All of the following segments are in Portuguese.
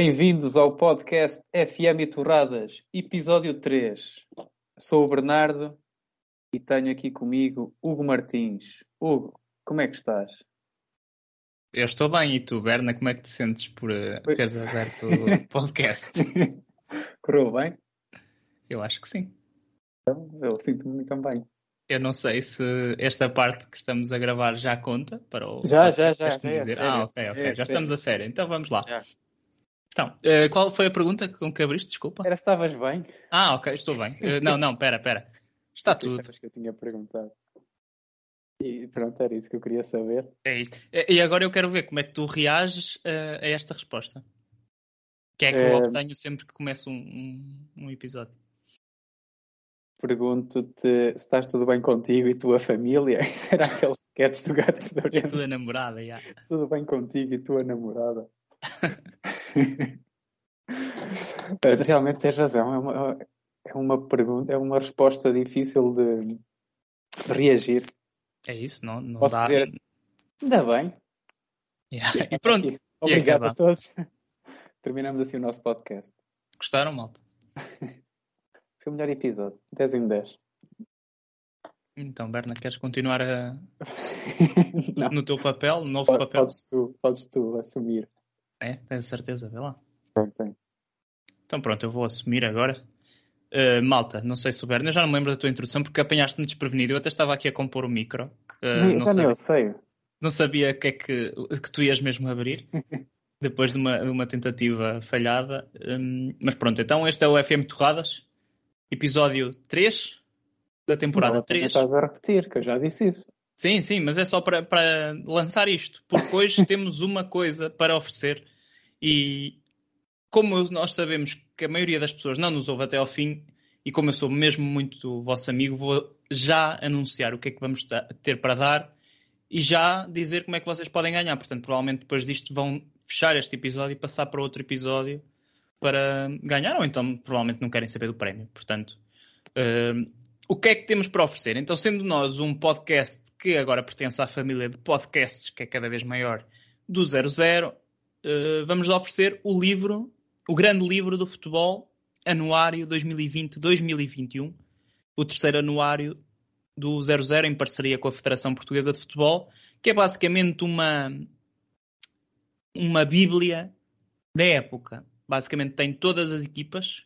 Bem-vindos ao podcast FM e Torradas, episódio 3. Sou o Bernardo e tenho aqui comigo Hugo Martins. Hugo, como é que estás? Eu estou bem, e tu, Berna, como é que te sentes por uh, teres aberto o podcast? Correu bem? Eu acho que sim. Então, eu sinto-me também. Eu não sei se esta parte que estamos a gravar já conta para o. Já, já, já. já é dizer. ah, ok, ok. É já sério. estamos a sério. Então vamos lá. Já. Então, uh, qual foi a pergunta com que abriste? Desculpa. Era se estavas bem. Ah, ok, estou bem. Uh, não, não, pera, pera. Está tudo. que eu tinha perguntado. E pronto, era isso que eu queria saber. É isto. E agora eu quero ver como é que tu reages uh, a esta resposta. Que é que eu obtenho sempre que começo um, um, um episódio. Pergunto-te se estás tudo bem contigo e tua família. Será aquele sketch do gato E a tua namorada, já. Tudo bem contigo e tua namorada. Realmente tens razão. É uma, é uma pergunta, é uma resposta difícil de, reagir. É isso, não, não Posso dá. Dizer assim, ainda bem. Yeah. E pronto. Aqui. Obrigado a todos. Terminamos assim o nosso podcast. Gostaram, malta? Foi o melhor episódio. 10 em 10. Então, Berna, queres continuar a... no teu papel, no novo papel? Podes tu, podes tu assumir. É? Tens certeza? Vê lá. Tenho, tenho. Então pronto, eu vou assumir agora. Uh, malta, não sei se souber, eu já não me lembro da tua introdução porque apanhaste-me desprevenido. Eu até estava aqui a compor o micro. Uh, não, já sabia, sei. Não sabia que é que, que tu ias mesmo abrir. depois de uma, de uma tentativa falhada. Um, mas pronto, então este é o FM Torradas, episódio 3 da temporada não, 3. Estás a repetir, que eu já disse isso. Sim, sim, mas é só para, para lançar isto, porque hoje temos uma coisa para oferecer e como nós sabemos que a maioria das pessoas não nos ouve até ao fim, e como eu sou mesmo muito vosso amigo, vou já anunciar o que é que vamos ter para dar e já dizer como é que vocês podem ganhar. Portanto, provavelmente depois disto vão fechar este episódio e passar para outro episódio para ganhar, ou então provavelmente não querem saber do prémio. Portanto, uh, o que é que temos para oferecer? Então, sendo nós um podcast que agora pertence à família de podcasts, que é cada vez maior, do 00, uh, vamos oferecer o livro o grande livro do futebol, anuário 2020-2021, o terceiro anuário do 00 em parceria com a Federação Portuguesa de Futebol, que é basicamente uma uma bíblia da época. Basicamente tem todas as equipas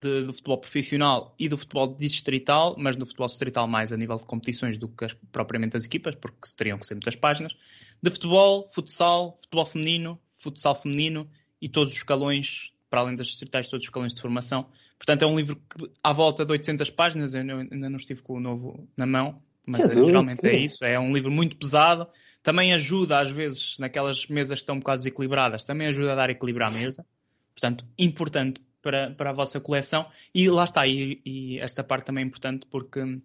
de, do futebol profissional e do futebol distrital, mas do futebol distrital mais a nível de competições do que as, propriamente as equipas, porque teriam que ser muitas páginas, de futebol, futsal, futebol feminino, futsal feminino e todos os escalões para além das distritais, todos os escalões de formação. Portanto, é um livro que, à volta de 800 páginas, eu ainda não estive com o novo na mão, mas Jesus, geralmente é isso. É um livro muito pesado. Também ajuda, às vezes, naquelas mesas que estão um bocado desequilibradas, também ajuda a dar equilíbrio à mesa. Portanto, importante para, para a vossa coleção. E lá está, e, e esta parte também é importante porque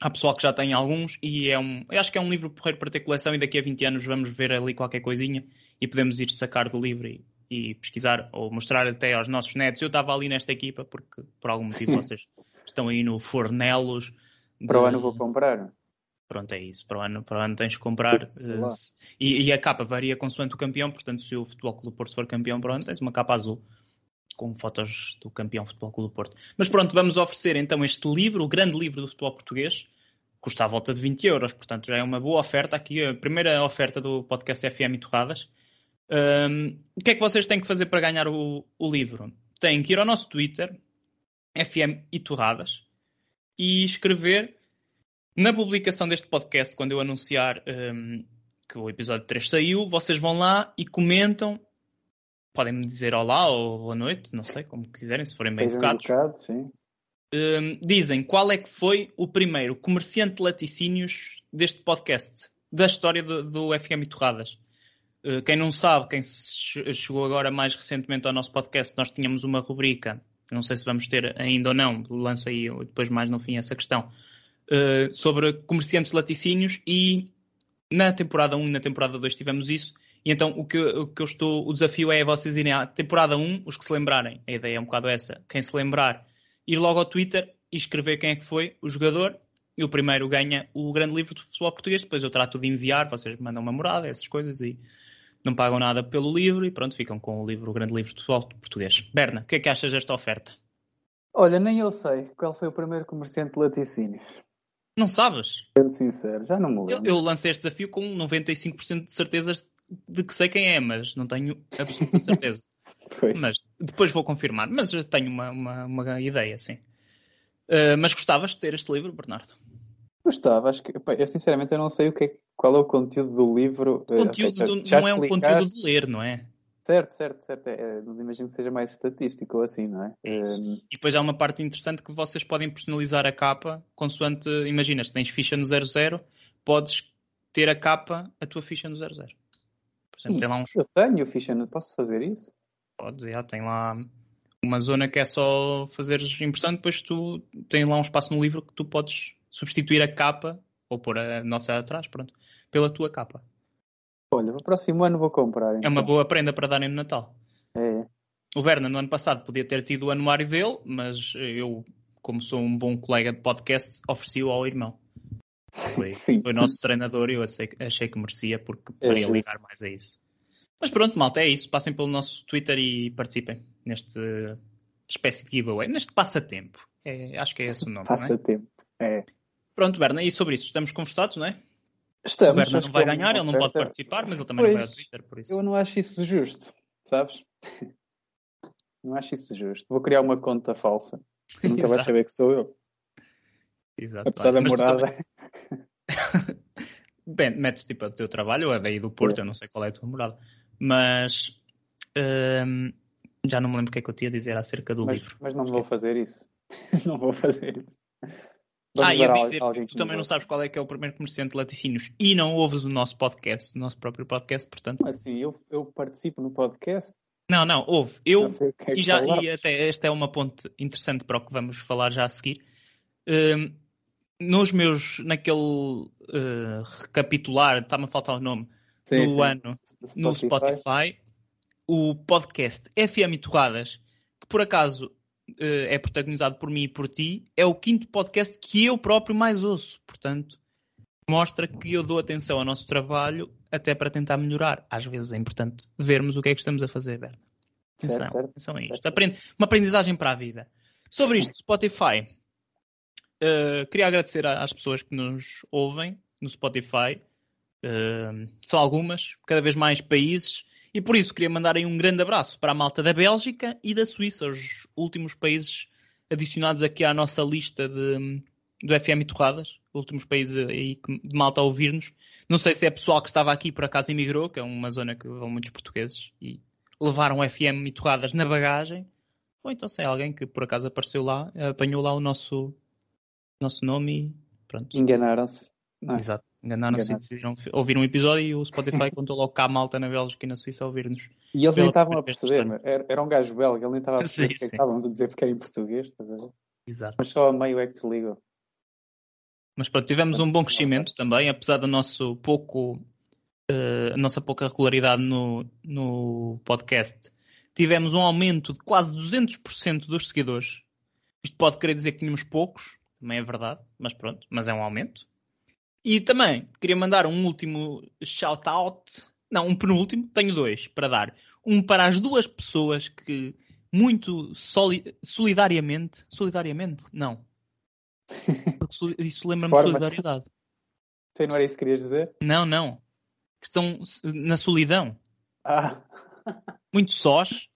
há pessoal que já tem alguns e é um, eu acho que é um livro porreiro para ter coleção e daqui a 20 anos vamos ver ali qualquer coisinha e podemos ir sacar do livro e, e pesquisar ou mostrar até aos nossos netos. Eu estava ali nesta equipa porque por algum motivo vocês estão aí no Fornelos. De... Para o ano vou comprar. Pronto, é isso. Para o ano, para o ano tens que comprar. Uh, e, e, a capa varia consoante o campeão, portanto, se o Futebol Clube do Porto for campeão, pronto, tens uma capa azul com fotos do campeão Futebol Clube do Porto. Mas pronto, vamos oferecer então este livro, o grande livro do futebol português, custa à volta de 20 euros, portanto já é uma boa oferta aqui, a primeira oferta do podcast FM e Torradas. Um, o que é que vocês têm que fazer para ganhar o, o livro? Têm que ir ao nosso Twitter, FM e Torradas, e escrever na publicação deste podcast, quando eu anunciar um, que o episódio 3 saiu, vocês vão lá e comentam. Podem-me dizer olá ou boa noite, não sei, como quiserem, se forem bem educados. Educado, sim. Um, dizem qual é que foi o primeiro comerciante de laticínios deste podcast, da história do, do FM e Torradas. Eh, quem não sabe, quem chegou agora mais recentemente ao nosso podcast, nós tínhamos uma rubrica, não sei se vamos ter ainda ou não, lanço aí depois mais no fim essa questão, eh, sobre comerciantes de laticínios e na temporada 1 e na temporada 2 tivemos isso. E então o que, o que eu estou, o desafio é vocês irem à temporada 1, os que se lembrarem, a ideia é um bocado essa, quem se lembrar, ir logo ao Twitter e escrever quem é que foi o jogador e o primeiro ganha o grande livro de futebol português, depois eu trato de enviar, vocês mandam uma morada, essas coisas e não pagam nada pelo livro e pronto, ficam com o livro, o grande livro pessoal português. Berna, o que é que achas desta oferta? Olha, nem eu sei qual foi o primeiro comerciante de laticínios. Não sabes? Sendo sincero, já não me lembro. Eu, eu lancei este desafio com 95% de certezas de que sei quem é, mas não tenho absoluta certeza. mas depois vou confirmar. Mas eu tenho uma, uma, uma ideia, sim. Uh, mas gostavas de ter este livro, Bernardo? Gostava, acho que eu sinceramente eu não sei o que é, qual é o conteúdo do livro. O conteúdo do, não é um conteúdo de ler, não é? Certo, certo, certo. É, é, imagino que seja mais estatístico ou assim, não é? é um... E depois há uma parte interessante que vocês podem personalizar a capa consoante, imagina, se tens ficha no 00, podes ter a capa, a tua ficha no 00. Exemplo, tem lá uns... Eu tenho ficha, não posso fazer isso? Podes, já, tem lá uma zona que é só fazer impressão, depois tu tem lá um espaço no livro que tu podes substituir a capa, ou pôr a nossa atrás, pronto, pela tua capa. Olha, no próximo ano vou comprar. Então. É uma então. boa prenda para darem no Natal. É. O Berna, no ano passado, podia ter tido o anuário dele, mas eu, como sou um bom colega de podcast, ofereci-o ao irmão. Foi, Sim. foi nosso treinador e eu achei, achei que merecia, porque é poderia é ligar mais a isso. Mas pronto, malta, é isso. Passem pelo nosso Twitter e participem neste espécie de giveaway, neste passatempo. É, acho que é esse o nome. Passatempo, é? é. Pronto, Berna, e sobre isso estamos conversados, não é? Estamos. O Berna não vai ganhar, ele não pode participar, mas ele também pois, não vai ao Twitter, por isso. Eu não acho isso justo, sabes? Não acho isso justo. Vou criar uma conta falsa. Nunca vais saber que sou eu. Exato. Apesar da morada. Bem, metes tipo o teu trabalho, ou é daí do Porto, é. eu não sei qual é a tua morada. Mas hum, já não me lembro o que é que eu tinha a dizer acerca do mas, livro. Mas não vou fazer isso. não vou fazer isso. Vamos ah, ia dizer que tu também não sabes qual é que é o primeiro comerciante de laticínios e não ouves o nosso podcast, o nosso próprio podcast, portanto. Assim, eu, eu participo no podcast. Não, não, ouve. Eu, é e, já, e até esta é uma ponte interessante para o que vamos falar já a seguir. Uh, nos meus, naquele uh, recapitular, está-me a faltar o nome, sim, do sim. ano Spotify. no Spotify, o podcast FM Torradas, que por acaso uh, é protagonizado por mim e por ti, é o quinto podcast que eu próprio mais ouço. Portanto, mostra que eu dou atenção ao nosso trabalho até para tentar melhorar. Às vezes é importante vermos o que é que estamos a fazer, Berna. Atenção, certo, certo. atenção a isto. Aprende, uma aprendizagem para a vida. Sobre isto, Spotify. Uh, queria agradecer às pessoas que nos ouvem no Spotify. Uh, são algumas, cada vez mais países. E por isso queria mandar aí um grande abraço para a malta da Bélgica e da Suíça, os últimos países adicionados aqui à nossa lista de, do FM Torradas, últimos países aí de malta a ouvir-nos. Não sei se é pessoal que estava aqui por acaso emigrou, que é uma zona que vão muitos portugueses e levaram FM e torradas na bagagem, ou então se é alguém que por acaso apareceu lá, apanhou lá o nosso, nosso nome e pronto. Enganaram-se. É? Exato. Enganaram-se e decidiram ouvir um episódio e o Spotify contou logo cá a malta na Bélgica e na Suíça a ouvir-nos. E eles nem estavam a perceber, era, era um gajo belga, ele nem estava a perceber sim, o que, é que estávamos a dizer porque era em português, estás a ver? Exato. Mas só a meio é que te ligam. Mas pronto, tivemos um bom crescimento também, apesar do nosso pouco, uh, a nossa pouca regularidade no, no podcast. Tivemos um aumento de quase 200% dos seguidores. Isto pode querer dizer que tínhamos poucos, também é verdade, mas pronto, mas é um aumento. E também queria mandar um último shout-out, não, um penúltimo, tenho dois para dar. Um para as duas pessoas que muito soli solidariamente, solidariamente, não. Porque isso lembra-me de solidariedade. Então não era isso que querias dizer? Não, não. Que estão na solidão. Ah. Muito sós.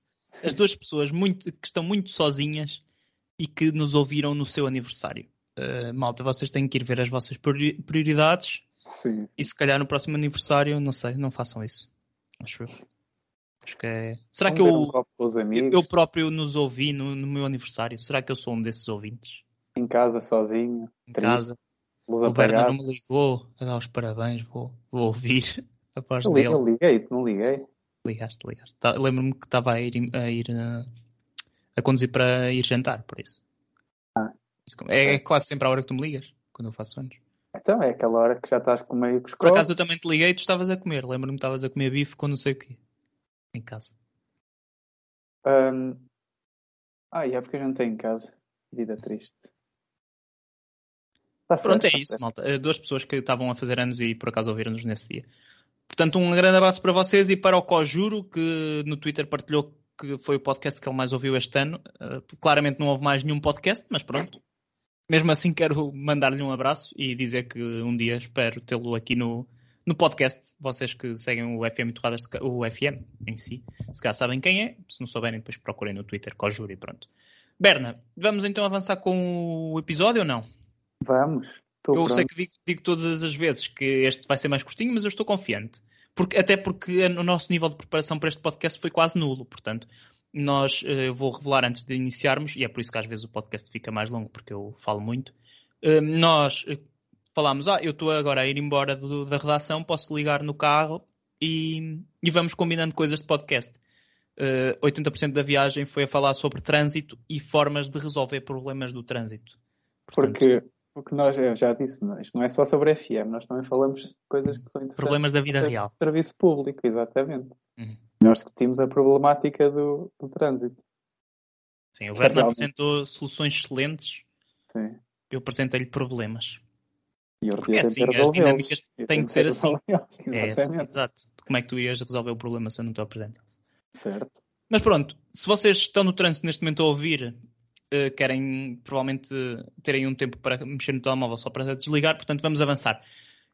As duas pessoas muito, que estão muito sozinhas e que nos ouviram no seu aniversário. Uh, malta, vocês têm que ir ver as vossas prioridades. Sim. E se calhar no próximo aniversário, não sei, não façam isso. Acho eu. Acho que é. Será Vamos que eu, um eu, próprio nos ouvi no, no, meu aniversário? Será que eu sou um desses ouvintes? Em casa, sozinho. Em triste, casa. O Bernardo não me ligou a dar os parabéns, vou, vou ouvir a voz eu, dele. Eu liguei, não liguei. Ligaste, ligaste. Tá, Lembro-me que estava a ir, a, ir a, a conduzir para ir jantar, por isso. É, é, quase sempre a hora que tu me ligas, quando eu faço anos. Então, é aquela hora que já estás com meio os Por acaso eu também te liguei e tu estavas a comer. Lembro-me que estavas a comer bife com não sei o quê. Em casa. Um... Ah, é porque eu já não tenho em casa. Vida triste. Tá Pronto, certo, é tá isso, certo. malta. Eh, duas pessoas que estavam a fazer anos e por acaso ouviram-nos nesse dia. Portanto, um grande abraço para vocês e para o Cojuro, que no Twitter partilhou que foi o podcast que ele mais ouviu este ano. Uh, claramente não houve mais nenhum podcast, mas pronto. Mesmo assim, quero mandar-lhe um abraço e dizer que um dia espero tê-lo aqui no, no podcast. Vocês que seguem o FM Torradas, o FM em si, se calhar sabem quem é. Se não souberem, depois procurem no Twitter, Cojuro e pronto. Berna, vamos então avançar com o episódio ou não? Vamos. eu pronto. sei que digo, digo, todas as vezes que este vai ser mais curtinho, mas eu estou confiante. Porque, até porque o nosso nível de preparação para este podcast foi quase nulo. Portanto, nós, eh, eu vou revelar antes de iniciarmos, e é por isso que às vezes o podcast fica mais longo, porque eu falo muito. Eh, nós eh, falámos, ah, eu estou agora a ir embora do, da redação, posso ligar no carro e, e vamos combinando coisas de podcast uh, eh, 80% da viagem foi a falar sobre trânsito e formas de resolver problemas do trânsito. Portanto, Porque o que nós, eu já disse, isto não é só sobre FM, nós também falamos de coisas que são interessantes. Problemas da vida real. Serviço público, exatamente. Uhum. Nós discutimos a problemática do, do trânsito. Sim, o Werner apresentou soluções excelentes. Sim. Eu apresentei-lhe problemas. E Porque é assim, as dinâmicas têm que ser assim. É, exato. Como é que tu irias resolver o problema se eu não te apresentasse? Certo. Mas pronto, se vocês estão no trânsito neste momento a ouvir, uh, querem provavelmente terem um tempo para mexer no telemóvel só para desligar, portanto vamos avançar.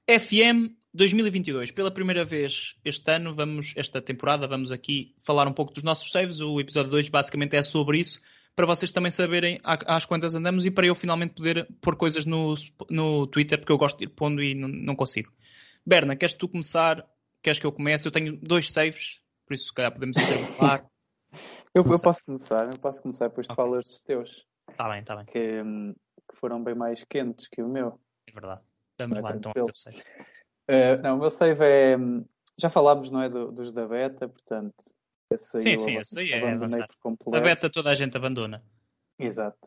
FM 2022, pela primeira vez este ano, vamos, esta temporada, vamos aqui falar um pouco dos nossos saves. O episódio 2 basicamente é sobre isso, para vocês também saberem às quantas andamos e para eu finalmente poder pôr coisas no, no Twitter, porque eu gosto de ir pondo e não, não consigo. Berna, queres tu começar? Queres que eu comece? Eu tenho dois saves por isso se calhar podemos intervalar. eu, eu posso começar, eu posso começar, depois okay. tu falas dos teus. Está bem, está bem. Que, hum, que, foram bem mais quentes que o meu. É verdade. Vamos lá então teu save. Uh, não, o meu save é. Hum, já falámos, não é? Do, dos da beta, portanto. Esse sim, sim, esse aí é avançar. A beta toda a gente abandona. Exato.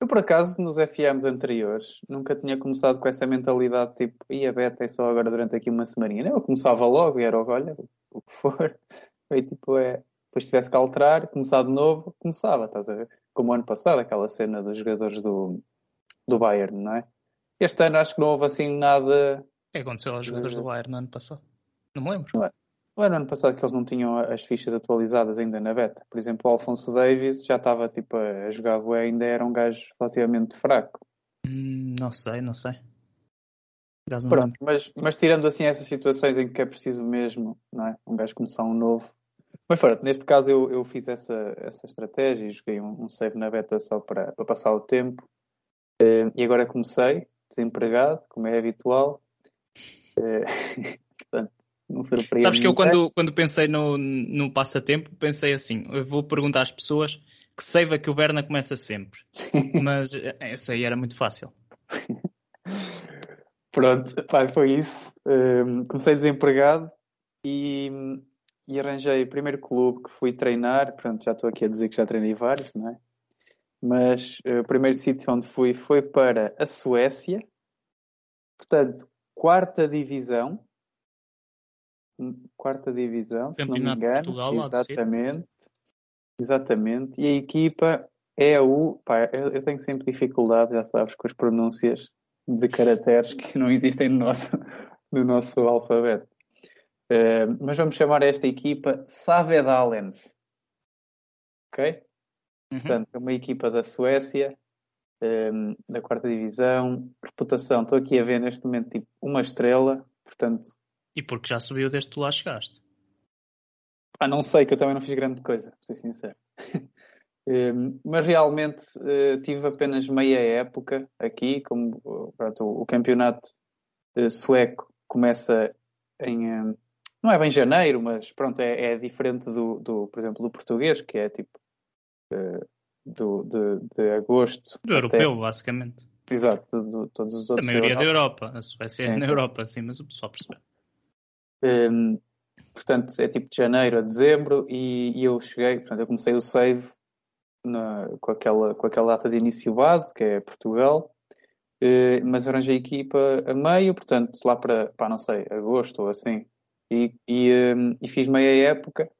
Eu, por acaso, nos FMs anteriores, nunca tinha começado com essa mentalidade tipo, e a beta é só agora durante aqui uma semana. Eu começava logo e era, olha, o que for. Foi tipo, é. Depois tivesse que alterar, começar de novo, começava, estás a ver? Como o ano passado, aquela cena dos jogadores do, do Bayern, não é? Este ano acho que não houve assim nada. O que aconteceu aos jogadores do Bayern no ano passado? Não me lembro. Não é? No ano passado que eles não tinham as fichas atualizadas ainda na beta. Por exemplo, o Alfonso Davis já estava tipo a jogar bué, ainda era um gajo relativamente fraco. Hum, não sei, não sei. Pronto, mas, mas tirando assim essas situações em que é preciso mesmo, não é? Um gajo começar um novo. Mas pronto, neste caso eu, eu fiz essa, essa estratégia e joguei um, um save na beta só para, para passar o tempo. Uh, e agora comecei, desempregado, como é habitual. Uh, portanto, não surpreende. Sabes que eu quando, quando pensei no, no passatempo, pensei assim, eu vou perguntar às pessoas que save é que o Berna começa sempre. Mas eh, essa aí era muito fácil. Pronto, pá, foi isso. Um, comecei desempregado e, e arranjei o primeiro clube que fui treinar. Pronto, já estou aqui a dizer que já treinei vários, não é? Mas uh, o primeiro sítio onde fui foi para a Suécia. Portanto, quarta divisão. Quarta divisão, se não me engano. Portugal, exatamente. Exatamente. E a equipa é o. Pá, eu, eu tenho sempre dificuldade, já sabes, com as pronúncias de caracteres que não existem no nosso, no nosso alfabeto. Uh, mas vamos chamar esta equipa Savedalens. Ok? Uhum. Portanto, é uma equipa da Suécia, um, ehm, da quarta divisão. Reputação, estou aqui a ver neste momento tipo uma estrela. Portanto, e porque já subiu desde que tu lá chegaste? Ah, não sei, que eu também não fiz grande coisa, para ser sincero. Ehm, mas realmente uh, tive apenas meia época aqui, como pronto, o, campeonato uh, sueco começa em não é bem janeiro, mas pronto, é, é diferente do, do, por exemplo, do português, que é tipo do, de, de agosto. Do até... europeu, basicamente. Exato, de, todos os outros. A maioria da Europa, a Suécia é, é na Europa, sim, mas o pessoal percebe. Um, ehm, portanto, é tipo de janeiro a dezembro e, e eu cheguei, portanto, eu comecei o save na, com, aquela, com aquela data de início base, que é Portugal, eh, mas arranjei a equipa a meio, portanto, lá para, para não sei, agosto ou assim, e, e, eh, e fiz meia época.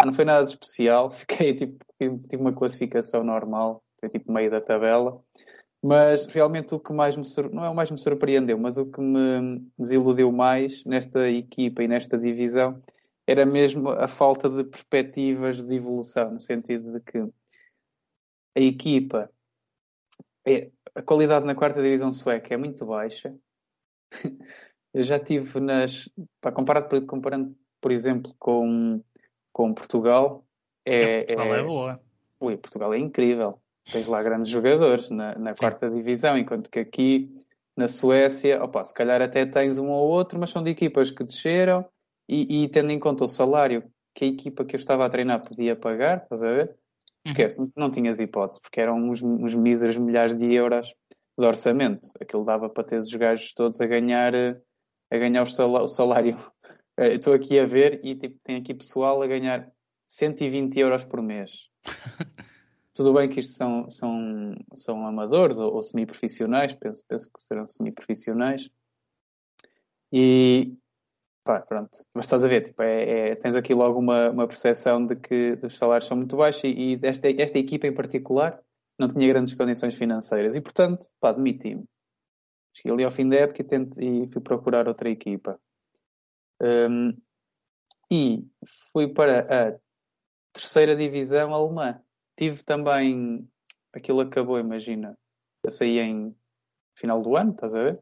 Ah, não foi nada de especial, fiquei tipo, tive uma classificação normal, foi tipo meio da tabela, Mas realmente o que mais me não é o mais me surpreendeu, mas o que me desiludiu mais nesta equipa e nesta divisão era mesmo a falta de perspectivas de evolução, no sentido de que a equipa, é, a qualidade na quarta divisão sueca é muito baixa. Eu já tive nas. Para comparado, comparando, por exemplo, com, com Portugal, é, Portugal é, é boa. Ui, Portugal é incrível. Tens lá grandes jogadores na, na quarta divisão, enquanto que aqui na Suécia, opa, se calhar até tens um ou outro, mas são de equipas que desceram e, e, tendo em conta o salário que a equipa que eu estava a treinar podia pagar, estás a ver? Uhum. Esquece, uhum. não tinhas hipótese, porque eram uns, uns míseros milhares de euros de orçamento. Aquilo dava para ter os gajos todos a ganhar, a ganhar o salário. Eh, estou aqui a ver e tipo, tem aqui pessoal a ganhar 120 euros por mês. Tudo bem que isto são, são, são amadores ou, ou semi-profissionais, penso, penso que serão semi-profissionais. E pá, pronto, mas estás a ver, tipo, é, é, tens aqui logo uma, uma percepção de que os salários são muito baixos e, e esta, esta equipa em particular não tinha grandes condições financeiras e, portanto, pá, demiti-me. Cheguei ali ao fim da época e, tente, e fui procurar outra equipa. Um, e fui para a terceira divisão alemã. Tive também, aquilo acabou, imagina, eu saí em final do ano, estás a ver?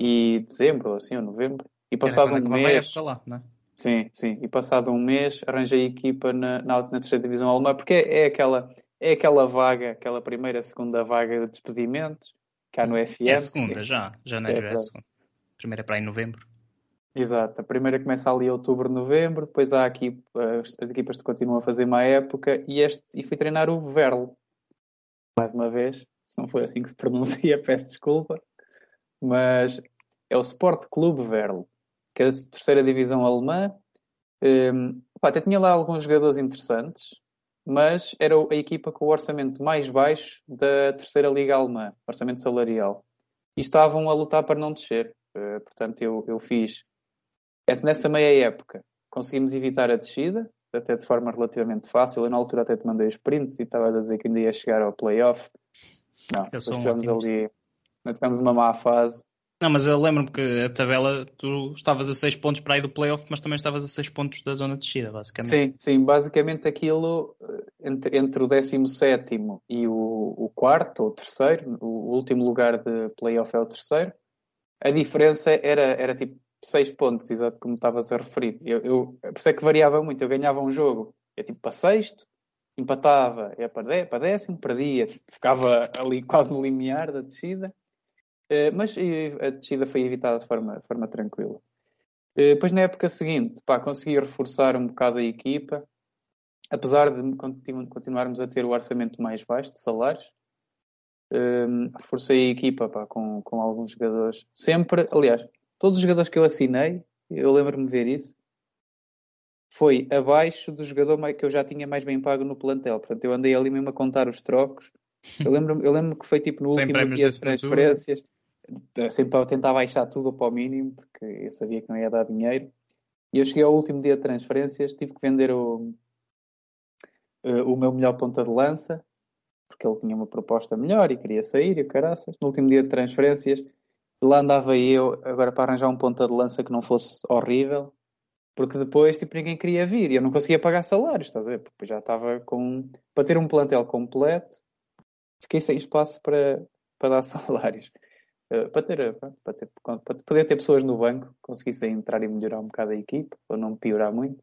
E dezembro, assim, ou novembro. E passado um mês. Lá, é? Sim, sim. E passado um mês arranjei equipa na, na, na terceira divisão alemã, porque é, é, aquela, é aquela vaga, aquela primeira, segunda vaga de despedimentos, cá no FM. É a segunda, já. Já não é, é a segunda. Primeira é para aí em novembro. Exato, a primeira começa ali em outubro, novembro, depois há aqui as, as equipas que continuam a fazer uma época e, este, e fui treinar o Verl. Mais uma vez, se não foi assim que se pronuncia, peço desculpa, mas é o Sport Clube Verl, que é a terceira divisão alemã. Um, pá, até tinha lá alguns jogadores interessantes, mas era a equipa com o orçamento mais baixo da terceira liga alemã, orçamento salarial. E estavam a lutar para não descer. Uh, portanto, eu, eu fiz Nessa meia época conseguimos evitar a descida, até de forma relativamente fácil. Eu na altura até te mandei os prints e estavas a dizer que ainda ia chegar ao playoff. Não, eu tivemos ali, nós tivemos uma má fase. Não, mas eu lembro-me que a tabela, tu estavas a 6 pontos para aí do playoff, mas também estavas a 6 pontos da zona de descida, basicamente. Sim, sim, basicamente aquilo eh, entre, entre o 17 e o, o quarto ou terceiro, o último lugar de playoff é o terceiro, a diferença era, era tipo seis pontos, exato como estavas a referir. Eu, eu, por isso é que variava muito. Eu ganhava um jogo, ia tipo para sexto, empatava, ia para, para décimo, perdia, ficava ali quase no limiar da descida. Uh, mas a descida foi evitada de forma, de forma tranquila. Uh, depois, na época seguinte, pá, consegui reforçar um bocado a equipa, apesar de continu continuarmos a ter o orçamento mais baixo de salários. Uh, reforcei a equipa pá, com, com alguns jogadores. Sempre, aliás, Todos os jogadores que eu assinei, eu lembro-me de ver isso, foi abaixo do jogador que eu já tinha mais bem pago no plantel. Portanto, eu andei ali mesmo a contar os trocos. Eu lembro, eu lembro que foi tipo no último dia de transferências, sempre para tentar baixar tudo para o mínimo, porque eu sabia que não ia dar dinheiro. E eu cheguei ao último dia de transferências, tive que vender o, eh, o meu melhor ponta de lança, porque ele tinha uma proposta melhor e queria sair, e o caraças. No último dia de transferências, lá andava eu agora para arranjar um ponta de lança que não fosse horrível, porque depois tipo, ninguém queria vir e eu não conseguia pagar salários, estás a ver? Porque já estava com. Para ter um plantel completo, fiquei sem espaço para, para dar salários. Uh, para, ter, para, ter, para poder ter pessoas no banco, conseguissem entrar e melhorar um bocado a equipe, ou não piorar muito.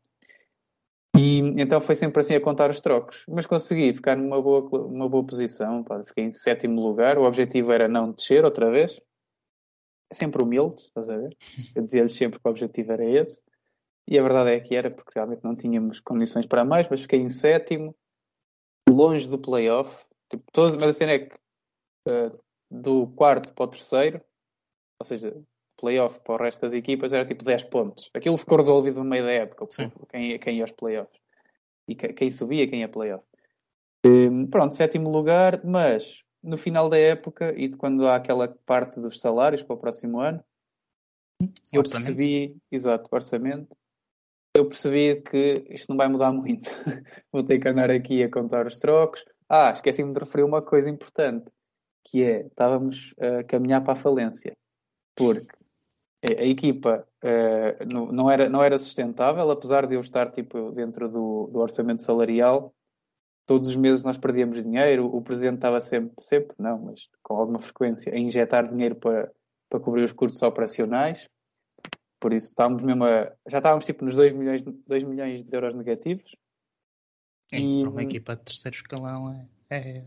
E então foi sempre assim a contar os trocos. Mas consegui ficar numa boa, uma boa posição, pá, fiquei em sétimo lugar. O objetivo era não descer outra vez, é sempre humilde, estás a ver? Eu dizia-lhes sempre que o objetivo era esse. E a verdade é que era, porque realmente não tínhamos condições para mais, mas fiquei em sétimo, longe do playoff. Tipo, todos, mas a cena é que uh, do quarto para o terceiro, ou seja, playoff para o resto das equipas, era tipo 10 pontos. Aquilo ficou resolvido no meio da época, quem, quem ia aos playoffs. E quem subia, quem ia playoff. Um, pronto, sétimo lugar, mas no final da época e de quando há aquela parte dos salários para o próximo ano, eu orçamento. percebi, exato, orçamento, eu percebi que isto não vai mudar muito. Vou ter que andar aqui a contar os trocos. Ah, esqueci-me de referir uma coisa importante. Que é, estávamos a caminhar para a falência, porque a, equipa uh, não, não, era, não era sustentável, apesar de eu estar tipo, dentro do, do orçamento salarial, todos os meses nós perdíamos dinheiro, o presidente estava sempre, sempre, não, mas com alguma frequência, a injetar dinheiro para, para cobrir os custos operacionais. Por isso estávamos mesmo a, já estávamos tipo nos 2 milhões, 2 milhões de euros negativos. Isso e, para uma equipa de terceiro escalão é, é,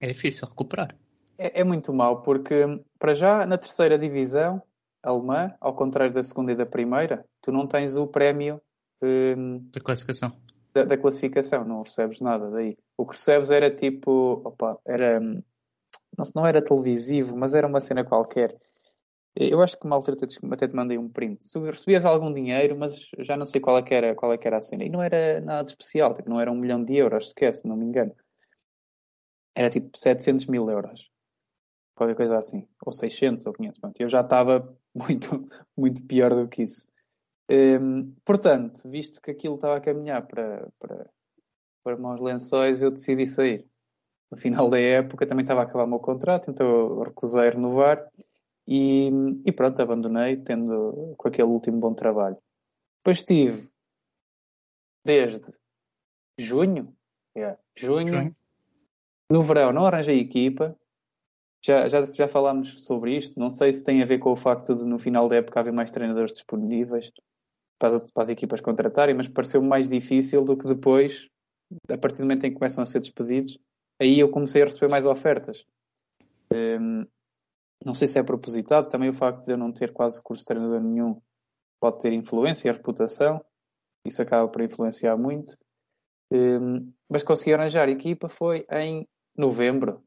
é difícil recuperar. É, é, muito mal, porque para já na terceira divisão alemã, ao contrário da segunda e da primeira, tu não tens o prémio um, da classificação da, da, classificação, não recebes nada daí. O que recebes era tipo, opa, era, não, não era televisivo, mas era uma cena qualquer. Eu acho que uma altura até te mandei um print. Tu recebias algum dinheiro, mas já não sei qual é que era, qual é que era a cena. E não era nada especial, tipo, não era um milhão de euros sequer, se não me engano. Era tipo 700 mil euros. Qualquer coisa assim. Ou 600 ou 500. Pronto, eu já estava muito, muito pior do que isso. Um, portanto, visto que aquilo estava a caminhar para, para, para maus lençóis, eu decidi sair. No final da época também estava a acabar o meu contrato, então eu recusei renovar e, e pronto, abandonei, tendo com aquele último bom trabalho. Depois tive desde junho, yeah, junho, junho, no verão não arranjei equipa, já, já, já falámos sobre isto, não sei se tem a ver com o facto de no final da época haver mais treinadores disponíveis, para as, para as equipas contratarem, mas pareceu-me mais difícil do que depois, a partir do momento em que começam a ser despedidos, aí eu comecei a receber mais ofertas. Um, não sei se é propositado, também o facto de eu não ter quase curso de treinador nenhum pode ter influência, a reputação, isso acaba por influenciar muito. Um, mas consegui arranjar equipa foi em novembro.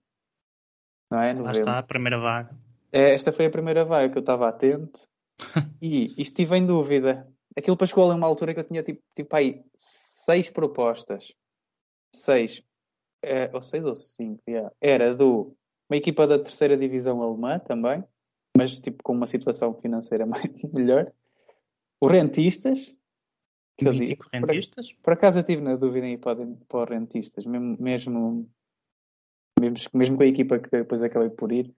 Não é? Novembro. Lá está a primeira vaga. É, esta foi a primeira vaga que eu estava atento e estive em dúvida aquilo para chegou a uma altura que eu tinha tipo, tipo aí seis propostas. Seis. É, ou seis ou cinco, yeah. Era do uma equipa da terceira divisão alemã também, mas tipo com uma situação financeira mais, melhor. O Rentistas. Que eu disse, rentistas? Por, por, acaso eu estive na dúvida em ir para, para os Rentistas, mesmo, mesmo, mesmo, mesmo com a equipa que depois acabei por ir.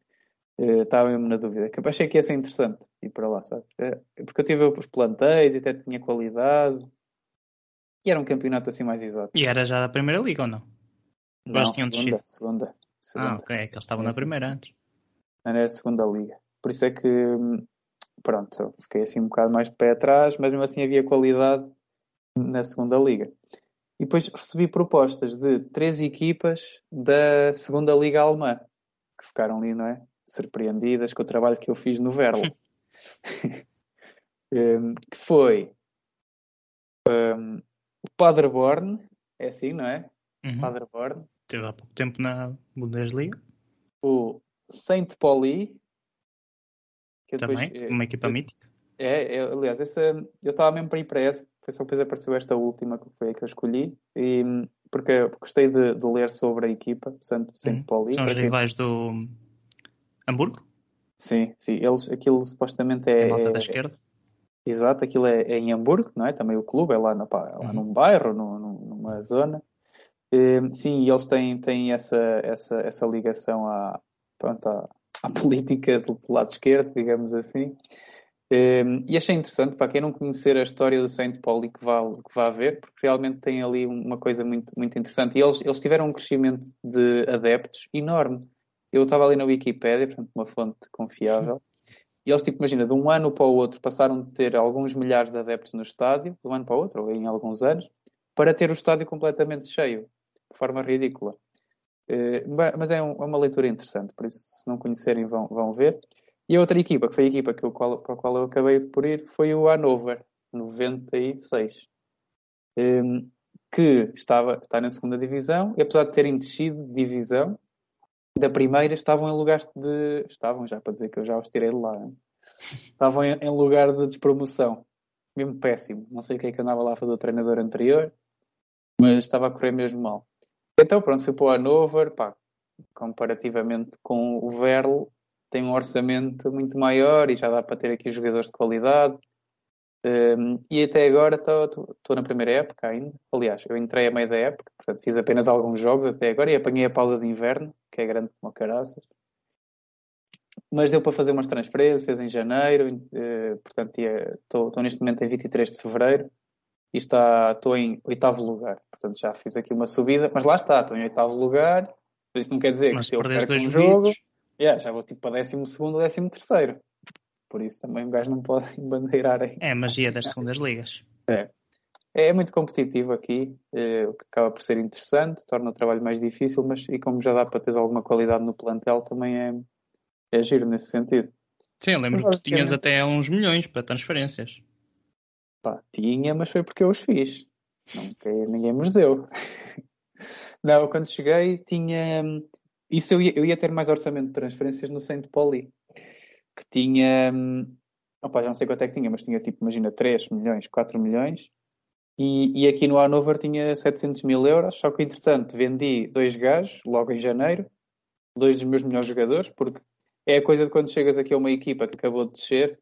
Eh, estava mesmo na dúvida. Que achei que ia ser interessante ir para lá, sabes? É, porque eu tive os plantéis e até tinha qualidade. E era um campeonato assim mais exato. E era já da Primeira Liga ou não? Não, segunda, segunda, segunda, Ah, ok. É que eles estavam na primeira antes. Não era a segunda liga. Por isso é que, pronto, eu fiquei assim um bocado mais de pé atrás, mas mesmo assim havia qualidade na segunda liga. E depois recebi propostas de três equipas da segunda liga alemã, que ficaram ali, não é? surpreendidas com o trabalho que eu fiz no Verlo. um, que foi um, o Paderborn, é assim, não é? Uhum. Paderborn. Teve há pouco tempo na Bundesliga. O Saint Pauli. Também, depois, uma equipa eu, mítica. É, eu, aliás, essa, eu estava mesmo para ir para essa, foi só depois apareceu esta última que foi a que eu escolhi, e, porque gostei de, de ler sobre a equipa, Saint uhum. Pauli. São os rivais do, Hamburgo? Sim, sim. Eles, aquilo supostamente é. A malta da esquerda? Exato, aquilo é, é, em Hamburgo, não é? Também o clube é lá, na, lá uhum. num bairro, no, numa zona. E, sim, eles têm, têm essa, essa, essa ligação à, pronto, à, à política do, do, lado esquerdo, digamos assim. E, e, achei interessante para quem não conhecer a história do Saint Pauli que vá, que vá ver, porque realmente tem ali uma coisa muito, muito interessante. E eles, eles tiveram um crescimento de adeptos enorme eu estava ali na Wikipedia, portanto, uma fonte confiável, e eles, tipo, imagina, de um ano para o outro passaram de ter alguns milhares de adeptos no estádio, de um ano para o outro, ou em alguns anos, para ter o estádio completamente cheio, de forma ridícula. Uh, mas é, é, uma leitura interessante, por isso, se não conhecerem, vão, vão ver. E a outra equipa, que foi a equipa que eu, para a qual eu acabei por ir, foi o Hanover, 96. Um, que estava, está na segunda divisão, e apesar de terem descido de divisão, da primeira estavam em lugares de. Estavam já para dizer que eu já os tirei de lá. Hein? Estavam em, em, lugar de despromoção. Mesmo péssimo. Não sei o que é que andava lá a fazer o treinador anterior, mas estava a correr mesmo mal. Então pronto, fui para o Hanover, pá, comparativamente com o Verl, tem um orçamento muito maior e já dá para ter aqui jogadores de qualidade. Um, e até agora estou na primeira época ainda. Aliás, eu entrei a meio da época, portanto fiz apenas alguns jogos até agora e apanhei a pausa de inverno, que é grande como caraças. Mas deu para fazer umas transferências em janeiro, uh, portanto estou neste momento em 23 de fevereiro e estou em oitavo lugar. Portanto já fiz aqui uma subida, mas lá está, estou em oitavo lugar. Isso não quer dizer mas que se eu perco um jogo, yeah, já vou tipo para décimo segundo ou décimo terceiro. Por isso também o gajo não pode embandeirar aí. É a magia das segundas ligas. É. É muito competitivo aqui, é, o que acaba por ser interessante, torna o trabalho mais difícil, mas e como já dá para ter alguma qualidade no plantel, também é, é giro nesse sentido. Sim, eu lembro que tinhas até uns milhões para transferências. Pá, tinha, mas foi porque eu os fiz. Não, ninguém me deu. Não, quando cheguei tinha. Isso eu ia, eu ia ter mais orçamento de transferências no Saint Pauli que tinha, hum, opa, já não sei quanto é que tinha, mas tinha tipo, imagina, 3 milhões, 4 milhões, e, e aqui no Hanover tinha 700 mil euros, só que entretanto vendi dois gajos logo em janeiro, dois dos meus melhores jogadores, porque é a coisa de quando chegas aqui a uma equipa que acabou de descer,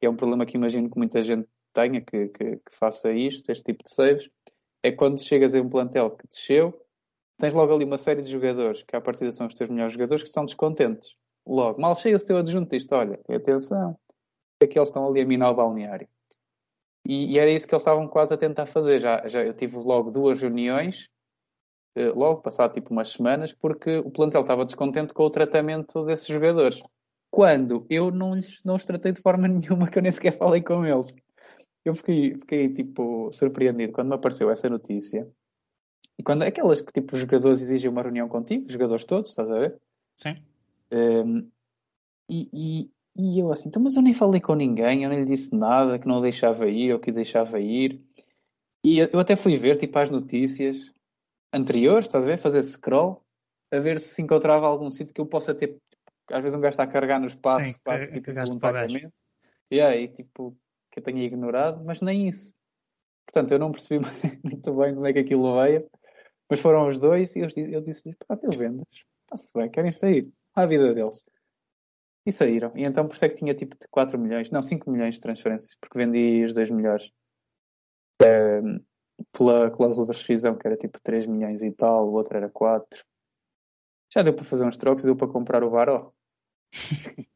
que é um problema que imagino que muita gente tenha, que, que, que faça isto, este tipo de saves, é quando chegas a um plantel que desceu, tens logo ali uma série de jogadores que à partida são os teus melhores jogadores que estão descontentes logo. Mal chega o teu adjunto disto, olha, atenção, é que eles estão ali a minar o balneário. E, e, era isso que eles estavam quase a tentar fazer. Já, já eu tive logo duas reuniões, eh, logo, passado tipo umas semanas, porque o plantel estava descontente com o tratamento desses jogadores. Quando eu não, lhes, não os tratei de forma nenhuma, que eu nem sequer falei com eles. Eu fiquei, fiquei tipo surpreendido quando me apareceu essa notícia. E quando aquelas que tipo os jogadores exigem uma reunião contigo, os jogadores todos, estás a ver? Sim. Um, e, e, e, eu assim, então, mas eu nem falei com ninguém, eu nem lhe disse nada, que não o deixava ir ou que o deixava ir. E eu, eu até fui ver, tipo, as notícias anteriores, estás a ver? Fazer scroll, a ver se encontrava algum sítio que eu possa ter. Às vezes um gajo está a carregar no espaço, Sim, espaço que, tipo, voluntariamente. E aí, tipo, que eu tenha ignorado, mas nem isso. Portanto, eu não percebi muito bem como é que aquilo veio, mas foram os dois e eu, eu disse-lhes, pronto, eu vendo está-se bem, querem sair à vida deles. E saíram. E então por isso é que tinha tipo de 4 milhões, não, 5 milhões de transferências, porque vendi os dois melhores. Um, pela cláusula de rescisão, que era tipo 3 milhões e tal, o outro era 4. Já deu para fazer uns trocos, deu para comprar o Baró.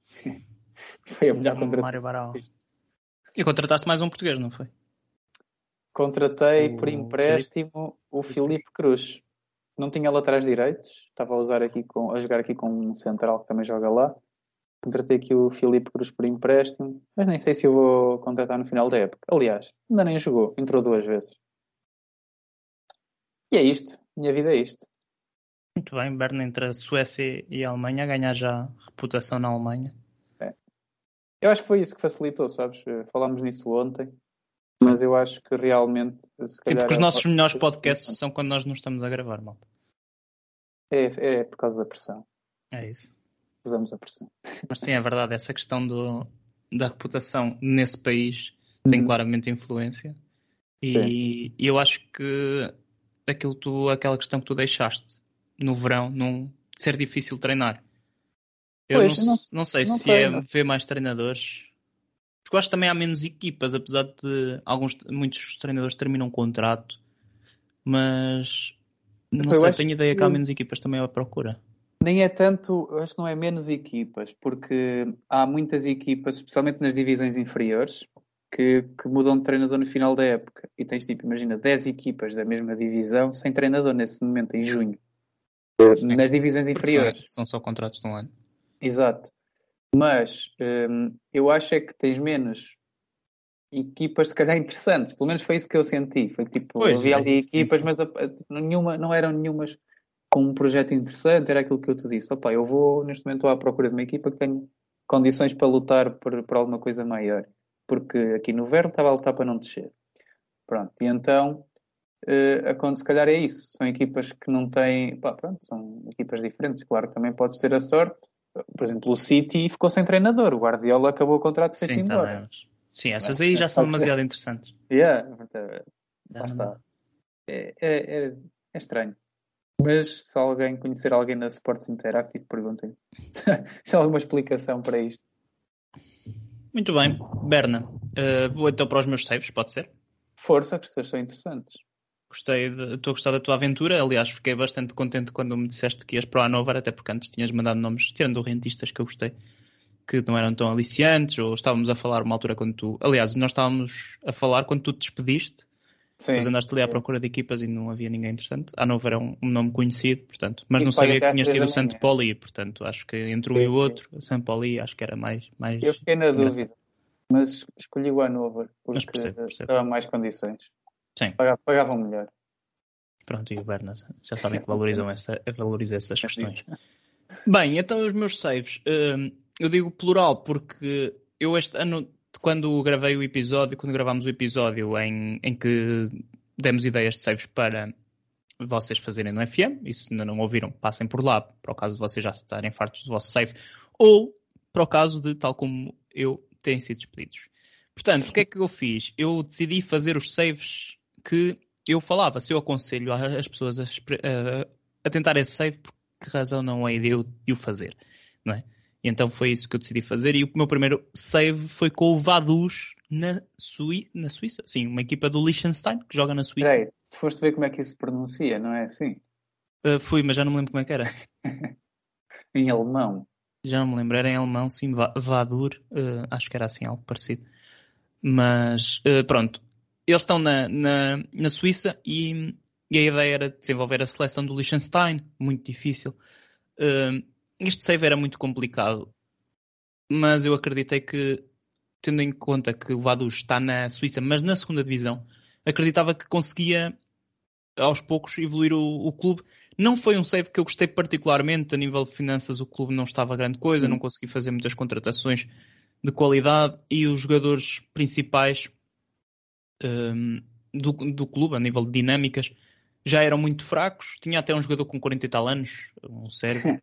foi a melhor contratação. E contrataste mais um português, não foi? Contratei o por empréstimo o Filipe Cruz não tinha laterais direitos, estava a usar aqui com, a jogar aqui com um central que também joga lá. Contratei aqui o Filipe Cruz por empréstimo, mas nem sei se eu vou contratar no final da época. Aliás, ainda nem jogou, entrou duas vezes. E é isto, minha vida é isto. Muito bem, Berna entre a Suécia e a Alemanha, a ganhar já reputação na Alemanha. É. Eu acho que foi isso que facilitou, sabes? Falámos nisso ontem mas eu acho que realmente. Se Sim, porque os nossos melhores podcasts são quando nós não estamos a gravar, malta. É, é por causa da pressão. É isso. Usamos a pressão. Mas sim, é verdade, essa questão do, da reputação nesse país tem uhum. claramente influência. E, e, eu acho que aquilo tu, aquela questão que tu deixaste no verão, num, ser difícil treinar. Eu pois, não, não, não, sei não se é não. ver mais treinadores porque eu acho que também há menos equipas, apesar de alguns, muitos treinadores terminam um contrato, mas não eu sei, tenho ideia que há menos equipas também à procura. Nem é tanto, eu acho que não é menos equipas, porque há muitas equipas, especialmente nas divisões inferiores, que, que, mudam de treinador no final da época. E tens tipo, imagina, 10 equipas da mesma divisão sem treinador nesse momento, em junho. Sim. Nas divisões inferiores. São, são só contratos de um ano. Exato. Mas hum, eu acho é que tens menos equipas se calhar interessantes. Pelo menos foi isso que eu senti. Foi tipo, pois, havia ali é, equipas, sim, mas a, a, nenhuma, não eram nenhumas com um projeto interessante. Era aquilo que eu te disse. Opa, eu vou neste momento à procura de uma equipa que tenha condições para lutar por, por alguma coisa maior. Porque aqui no Verno estava a lutar para não descer. Pronto, e então uh, se calhar é isso. São equipas que não têm. Pá, pronto, são equipas diferentes. Claro, também podes ter a sorte por exemplo, o City ficou sem treinador. O Guardiola acabou o contrato e foi-se embora. Também. Sim, essas aí já são demasiado interessantes. Yeah, lá está. É, é, é, é, estranho. Mas se alguém conhecer alguém na Sports Interactive, perguntem se há alguma explicação para isto. Muito bem, Berna. Uh, vou então para os meus saves, pode ser? Força, que são interessantes. Gostei, estou a gostar da tua aventura. Aliás, fiquei bastante contente quando me disseste que ias para o Hanover, até porque antes tinhas mandado nomes, tirando rentistas que eu gostei, que não eram tão aliciantes, ou estávamos a falar uma altura quando tu. Aliás, nós estávamos a falar quando tu te despediste. Sim. Depois andaste ali à procura de equipas e não havia ninguém interessante. Hanover é um, um nome conhecido, portanto. Mas e não sabia que tinha sido o Santo Poli, portanto, acho que entre um sim, e o outro, o Santo Poli acho que era mais. mais eu fiquei na dúvida, mas escolhi o Hanover porque percebo, percebo. estava mais condições. Sim. Pagavam melhor. Pronto, e o Bernas já sabem que valorizam essa, valoriza essas questões. Bem, então os meus saves. Hum, eu digo plural porque eu este ano, quando gravei o episódio, quando gravámos o episódio em, em que demos ideias de saves para vocês fazerem no FM, e se ainda não ouviram, passem por lá, para o caso de vocês já estarem fartos do vosso save, ou para o caso de, tal como eu, terem sido despedidos. Portanto, o que é que eu fiz? Eu decidi fazer os saves que eu falava. Se eu aconselho as pessoas a, a, tentar esse save, por que razão não é de eu, de o fazer? Não é? E então foi isso que eu decidi fazer. E o meu primeiro save foi com o Vaduz na, Sui na Suíça. Sim, uma equipa do Liechtenstein que joga na Suíça. Peraí, tu foste ver como é que isso se pronuncia, não é assim? Uh, fui, mas já não me lembro como é que era. em alemão. Já não me lembro, era em alemão, sim, Vadur. Uh, acho que era assim, algo parecido. Mas uh, pronto, eles estão na, na, na Suíça e, e, a ideia era desenvolver a seleção do Liechtenstein, muito difícil. Uh, este save era muito complicado, mas eu acreditei que, tendo em conta que o Vaduz está na Suíça, mas na segunda divisão, acreditava que conseguia aos poucos evoluir o, o, clube. Não foi um save que eu gostei particularmente, a nível de finanças o clube não estava grande coisa, não consegui fazer muitas contratações de qualidade. E os jogadores principais um, do, do clube, a nível de dinâmicas, já eram muito fracos. Tinha até um jogador com 40 e tal anos, um sérvio,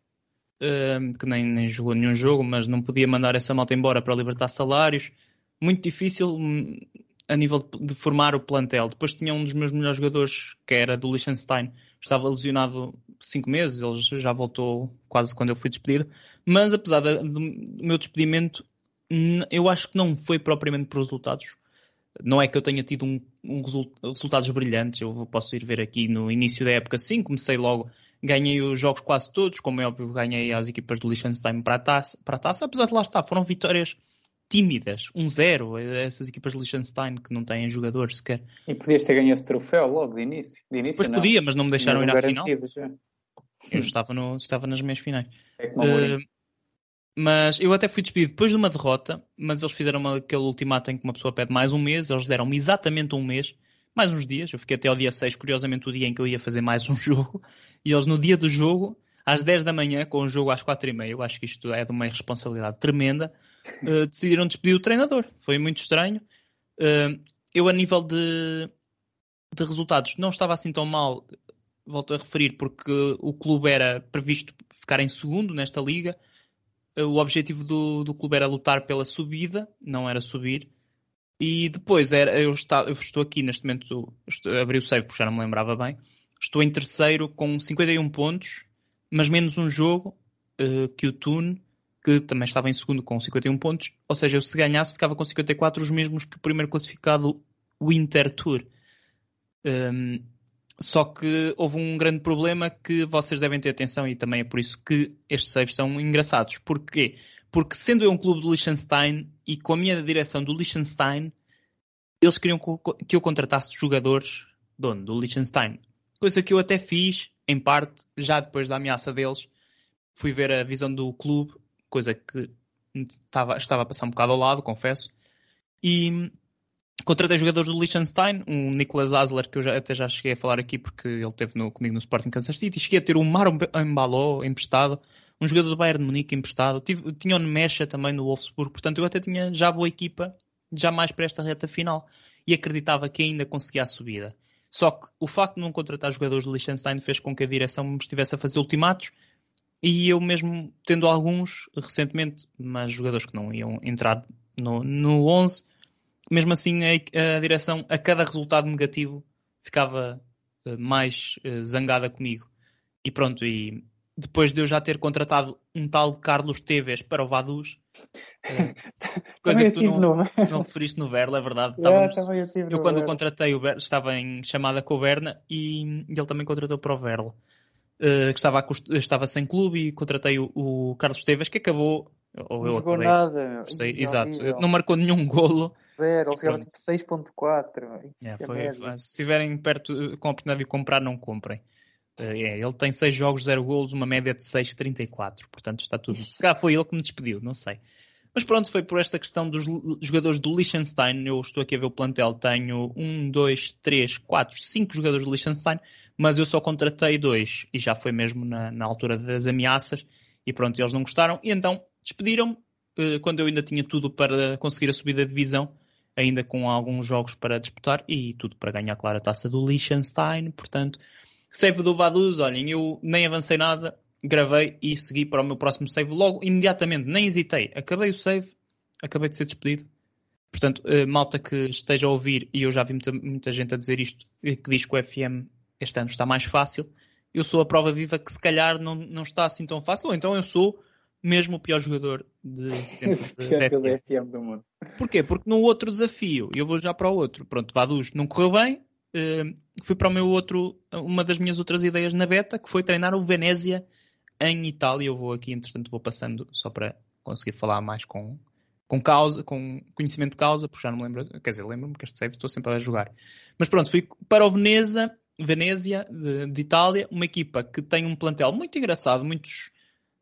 que nem, nem jogou nenhum jogo, mas não podia mandar essa malta embora para libertar salários. Muito difícil hum, a nível de formar o plantel. Depois tinha um dos meus melhores jogadores, que era do Liechtenstein, estava lesionado cinco meses, ele já voltou quase quando eu fui despedido. Mas apesar do meu despedimento, eu acho que não foi propriamente por resultados. Não é que eu tenha tido um, um result, resultados brilhantes, eu posso ir ver aqui no início da época, sim, comecei logo ganhei os jogos quase todos, como é óbvio, ganhei as equipas do Liechtenstein para a taça, para a taça apesar de lá estar, foram vitórias tímidas, 1-0, um essas equipas de Liechtenstein que não têm jogadores sequer. E podias ter ganho esse troféu logo de início. De início pois não. podia, mas não me deixaram mas ir à final. Já. Eu estava, no, estava nas meias finais. É uh, mas eu até fui despedido depois de uma derrota, mas eles fizeram aquele ultimato em que uma pessoa pede mais um mês, eles deram-me exatamente um mês mais uns dias. Eu fiquei até ao dia 6, curiosamente, o dia em que eu ia fazer mais um jogo. E eles, no dia do jogo, às 10 da manhã, com o jogo às 4 e meia, eu acho que isto é de uma responsabilidade tremenda, uh, decidiram despedir o treinador. Foi muito estranho. Uh, eu, a nível de, de resultados, não estava assim tão mal, volto a referir, porque o clube era previsto ficar em segundo nesta liga. Uh, o objetivo do, do clube era lutar pela subida, não era subir. E depois era, eu, está, eu estou aqui neste momento, estou, abri o save porque já não me lembrava bem. Estou em terceiro com 51 pontos, mas menos um jogo uh, que o Tune, que também estava em segundo com 51 pontos. Ou seja, eu se ganhasse ficava com 54, os mesmos que o primeiro classificado, o Inter Tour. Um, só que houve um grande problema que vocês devem ter atenção e também é por isso que estes saves são engraçados. Porquê? Porque sendo eu um clube do Liechtenstein e com a minha direção do Liechtenstein, eles queriam que eu contratasse jogadores do Liechtenstein. Coisa que eu até fiz, em parte, já depois da ameaça deles. Fui ver a visão do clube, coisa que estava, estava a passar um bocado ao lado, confesso. E contratei jogadores do Liechtenstein, um Nicolas Asler, que eu já, até já cheguei a falar aqui porque ele esteve no, comigo no Sporting Kansas City. Cheguei a ter o Maro Embaló emprestado, um jogador do Bayern de Munique emprestado. Tive, tinha o Nemecha também no Wolfsburg, portanto eu até tinha já boa equipa, já mais para esta reta final. E acreditava que ainda conseguia a subida. Só que o facto de não contratar jogadores do Liechtenstein fez com que a direção me estivesse a fazer ultimatos e eu mesmo tendo alguns recentemente, mas jogadores que não iam entrar no, no 11, mesmo assim a, a direção a cada resultado negativo ficava uh, mais uh, zangada comigo. E pronto, e depois de eu já ter contratado um tal Carlos Teves para o Vaduz, É. Coisa que tu não, não referiste no Verla, é verdade. Estávamos... eu, eu quando Verla. contratei o Verla, estava em chamada com o Berna e ele também contratou para o Verla. Uh, que estava, estava sem clube e contratei o, o Carlos Esteves, que acabou. Ou não jogou nada. Sei, exato. Não marcou nenhum golo. Zero, ele jogava tipo 6.4. Yeah, é, se estiverem perto com a oportunidade de comprar, não comprem. Uh, é, ele tem 6 jogos, 0 golos, uma média de 6.34. Portanto, está tudo. Se calhar foi ele que me despediu, não sei. Mas pronto, foi por esta questão dos jogadores do Liechtenstein. Eu estou aqui a ver o plantel. Tenho um, dois, três, quatro, cinco jogadores do Liechtenstein, mas eu só contratei dois. E já foi mesmo na, na altura das ameaças. E pronto, eles não gostaram. E então despediram-me uh, quando eu ainda tinha tudo para conseguir a subida de divisão, ainda com alguns jogos para disputar e tudo para ganhar, claro, a taça do Liechtenstein. Portanto, save do Vaduz, olhem, eu nem avancei nada, gravei e segui para o meu próximo save logo, imediatamente, nem hesitei. Acabei o save, acabei de ser despedido. Portanto, uh, malta que esteja a ouvir, e eu já vi muita, muita gente a dizer isto, que diz que o FM este ano está mais fácil. Eu sou a prova viva que se calhar não, não está assim tão fácil, ou então eu sou mesmo o pior jogador de sempre de FM. do mundo. Porquê? Porque no outro desafio, eu vou já para o outro, pronto, Vaduz não correu bem, uh, fui para o meu outro, uma das minhas outras ideias na beta, que foi treinar o Venezia em Itália. Eu vou aqui, entretanto, vou passando só para conseguir falar mais com, com causa, com conhecimento de causa, porque já não me lembro, quer dizer, lembro-me que este save estou sempre a jogar. Mas pronto, fui para o Veneza, Venezia, de, de, Itália, uma equipa que tem um plantel muito engraçado, muitos,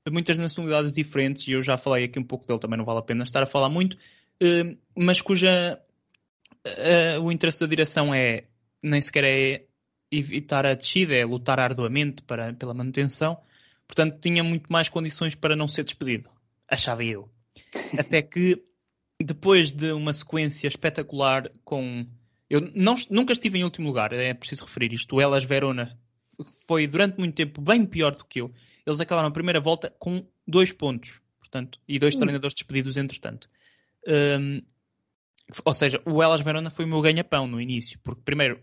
muitas nacionalidades diferentes, e eu já falei aqui um pouco dele, também não vale a pena estar a falar muito, uh, mas cuja uh, o interesse da direção é nem sequer é evitar a descida, é lutar arduamente para, pela manutenção. Portanto, tinha muito mais condições para não ser despedido. Achava eu. Até que, depois de uma sequência espetacular com. Eu não, nunca estive em último lugar, é preciso referir isto. O Elas Verona foi durante muito tempo bem pior do que eu. Eles acabaram a primeira volta com dois pontos, portanto, e dois hum. treinadores despedidos entretanto. Um, ou seja, o Elas Verona foi o meu ganha-pão no início, porque primeiro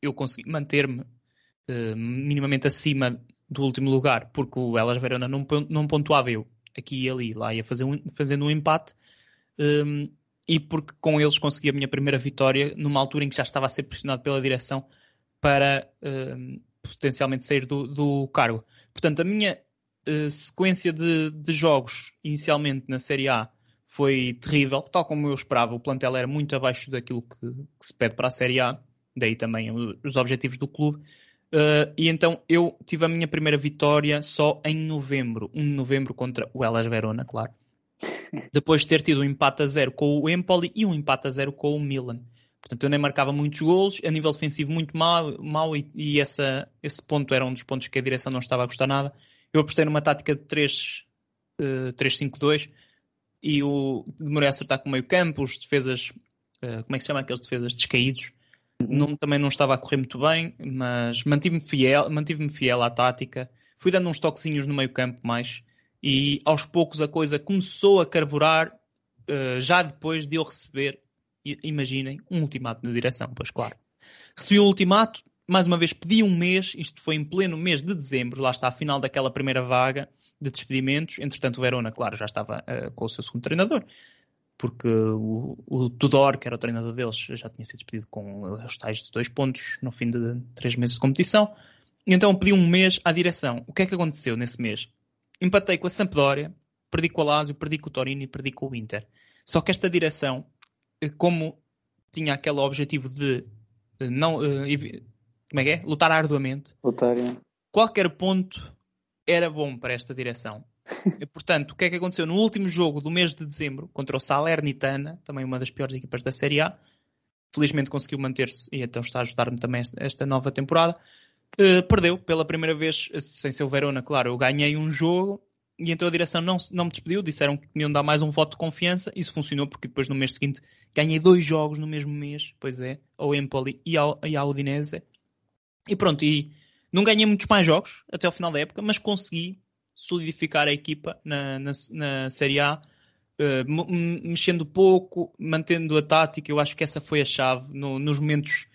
eu consegui manter-me uh, minimamente acima do último lugar, porque o Elas Verona não, não pontuava eu aqui e ali, lá ia fazer um, fazendo um empate, um, e porque com eles consegui a minha primeira vitória numa altura em que já estava a ser pressionado pela direção para um, potencialmente sair do, do, cargo. Portanto, a minha uh, sequência de, de, jogos inicialmente na Série A foi terrível, tal como eu esperava. O plantel era muito abaixo daquilo que, que se pede para a Série A, daí também os objetivos do clube. Uh, e então eu tive a minha primeira vitória só em novembro, 1 de novembro contra o Elas Verona, claro. Depois de ter tido um empate a zero com o Empoli e um empate a zero com o Milan. Portanto, eu nem marcava muitos golos, a nível defensivo muito mal, mal e, e essa, esse ponto era um dos pontos que a direção não estava a gostar nada. Eu apostei numa tática de 3, uh, 3-5-2 e o, demorei a acertar com o meio campo, os defesas, uh, como é que se chama aqueles defesas descaídos, não, também não estava a correr muito bem, mas mantive-me fiel, mantive fiel à tática. Fui dando uns toquezinhos no meio campo mais e aos poucos a coisa começou a carburar uh, já depois de eu receber, imaginem, um ultimato na direção, pois claro. Recebi um ultimato, mais uma vez pedi um mês, isto foi em pleno mês de dezembro, lá está a final daquela primeira vaga de despedimentos. Entretanto, o Verona, claro, já estava uh, com o seu segundo treinador porque o, o, Tudor, que era o treinador deles, já tinha sido despedido com os tais de dois pontos no fim de três meses de competição. E então pedi um mês à direção. O que é que aconteceu nesse mês? Empatei com a Sampdoria, perdi com o Lazio, perdi com o Torino e perdi com o Inter. Só que esta direção, eh, como tinha aquele objetivo de eh, não eh, como é que é? lutar arduamente, lutar, é. qualquer ponto era bom para esta direção. E, portanto, o que é que aconteceu? No último jogo do mês de dezembro, contra o Salernitana, também uma das piores equipas da Série A, felizmente conseguiu manter-se e então está a ajudar-me também esta nova temporada. Uh, perdeu pela primeira vez, sem ser o Verona, claro. Eu ganhei um jogo e então a direção não, não me despediu. Disseram que me iam dar mais um voto de confiança. Isso funcionou porque depois no mês seguinte ganhei dois jogos no mesmo mês, pois é, ao Empoli e ao, e ao Udinese. E pronto, e não ganhei muitos mais jogos até ao final da época, mas consegui solidificar a equipa na, na, na Série A, uh, mexendo pouco, mantendo a tática. Eu acho que essa foi a chave no, nos momentos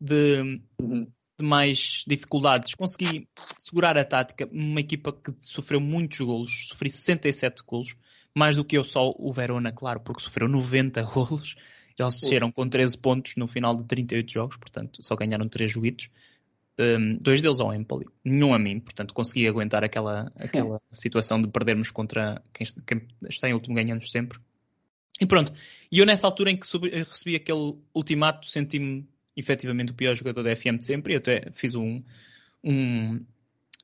de, uhum. de, mais dificuldades. Consegui segurar a tática. Uma equipa que sofreu muitos golos, sofri 67 golos. mais do que eu só o Verona, claro, porque sofreu 90 golos. Eles desceram com 13 pontos no final de 38 jogos, portanto só ganharam 3 joguitos. Um, dois deles ao Empoli, nenhum a mim, portanto consegui aguentar aquela, aquela situação de perdermos contra quem, quem está em último ganhando sempre. E pronto, e eu nessa altura em que subi, recebi aquele ultimato senti-me efetivamente o pior jogador da FM de sempre e até fiz um, um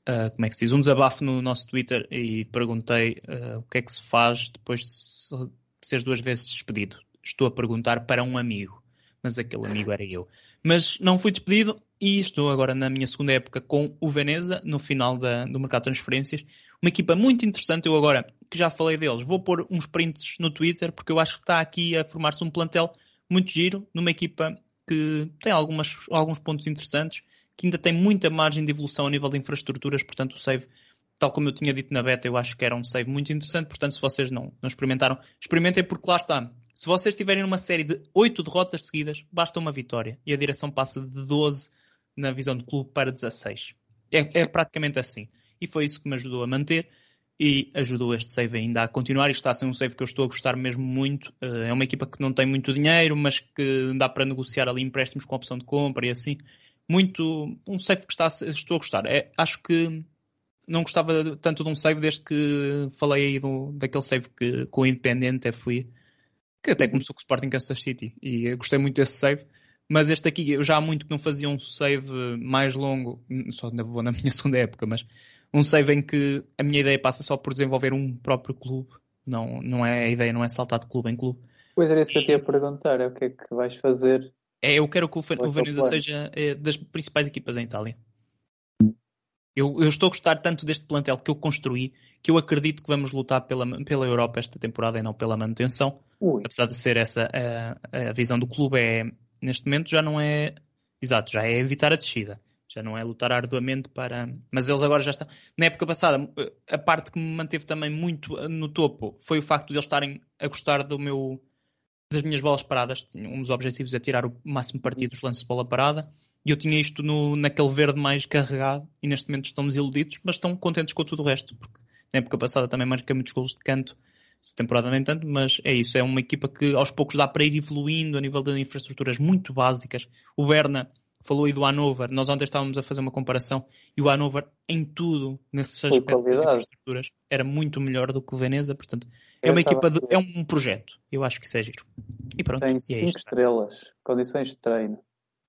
uh, como é que se diz, um desabafo no nosso Twitter e perguntei uh, o que é que se faz depois de ser duas vezes despedido. Estou a perguntar para um amigo, mas aquele amigo era eu. Mas não fui despedido e estou agora na minha segunda época com o Veneza, no final da, do mercado de transferências. Uma equipa muito interessante. Eu agora, que já falei deles, vou pôr uns prints no Twitter, porque eu acho que está aqui a formar-se um plantel muito giro, numa equipa que tem algumas, alguns pontos interessantes, que ainda tem muita margem de evolução a nível de infraestruturas, portanto o save, tal como eu tinha dito na beta, eu acho que era um save muito interessante, portanto se vocês não, não experimentaram, experimentem porque lá está. Se vocês tiverem numa série de 8 derrotas seguidas, basta uma vitória e a direção passa de 12 na visão do clube para 16. É, é praticamente assim. E foi isso que me ajudou a manter e ajudou este save ainda a continuar. Isto está a ser um save que eu estou a gostar mesmo muito. Uh, é uma equipa que não tem muito dinheiro, mas que dá para negociar ali empréstimos com opção de compra e assim. Muito. Um save que está estou a gostar. É, acho que não gostava tanto de um save desde que falei aí do, daquele save que com o Independente fui. Que até começou com o Sporting Kansas City. E eu gostei muito desse save. Mas este aqui, eu já há muito que não fazia um save mais longo, só ainda vou na minha segunda época, mas um save em que a minha ideia passa só por desenvolver um próprio clube. Não, não é, a ideia não é saltar de clube em clube. Pois era isso que eu te ia perguntar, é o que é que vais fazer? É, eu quero que o, o Veneza seja é, das principais equipas em Itália. Eu, eu, estou a gostar tanto deste plantel que eu construí que eu acredito que vamos lutar pela, pela Europa esta temporada e não pela manutenção. Ui. Apesar de ser essa a, a visão do clube, é, neste momento já não é. Exato, já é evitar a descida já não é lutar arduamente para. Mas eles agora já estão. Na época passada, a parte que me manteve também muito no topo foi o facto de eles estarem a gostar do meu das minhas bolas paradas. Um dos objetivos é tirar o máximo partido dos lances de bola parada. E eu tinha isto no, naquele verde mais carregado e neste momento estão desiludidos, mas estão contentes com tudo o resto. Porque na época passada também marquei muitos gols de canto. Esta temporada nem tanto, mas é isso. É uma equipa que aos poucos dá para ir evoluindo a nível de infraestruturas muito básicas. O Berna falou aí do Hanover. Nós ontem estávamos a fazer uma comparação e o Hanover, em tudo, nesses aspectos das infraestruturas, era muito melhor do que o Veneza. Portanto, é uma equipa, de, é um projeto. Eu acho que isso é giro. E pronto. Tem 5 é estrelas, condições de treino.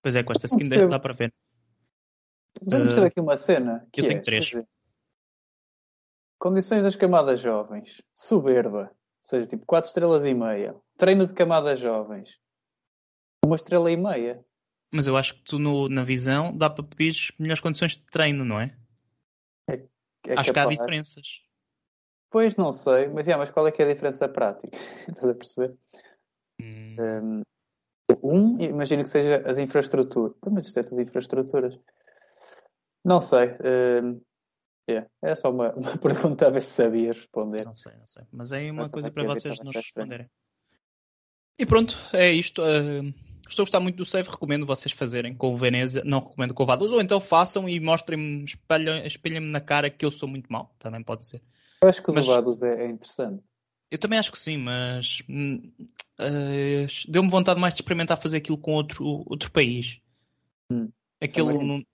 Pois é, com esta skin dá para ver. Vamos ter uh, aqui uma cena. Que eu tenho é, três. Dizer, condições das camadas jovens. Soberba. Ou seja, tipo 4 estrelas e meia. Treino de camadas jovens. Uma estrela e meia. Mas eu acho que tu no, na visão dá para pedir melhores condições de treino, não é? é, é acho capaz. que há diferenças. Pois não sei, mas, yeah, mas qual é que é a diferença prática? Estás a perceber? Hum. Um, imagino que seja as infraestruturas. Mas isto é tudo infraestruturas. Não sei. Um, yeah. Era só uma, uma, pergunta a ver se sabia responder. Não sei, não sei. Mas é uma coisa para vocês nos responderem. E pronto, é isto. Uh, Estou a gostar muito do save, recomendo vocês fazerem com o Veneza, não recomendo com o Vaduz, ou então façam e mostrem-me, espelhem-me na cara que eu sou muito mau, também pode ser. Eu acho que o mas, Vaduz é, é, interessante. Eu também acho que sim, mas uh, deu-me vontade mais de experimentar fazer aquilo com outro, outro país. Hum. Aquilo, no,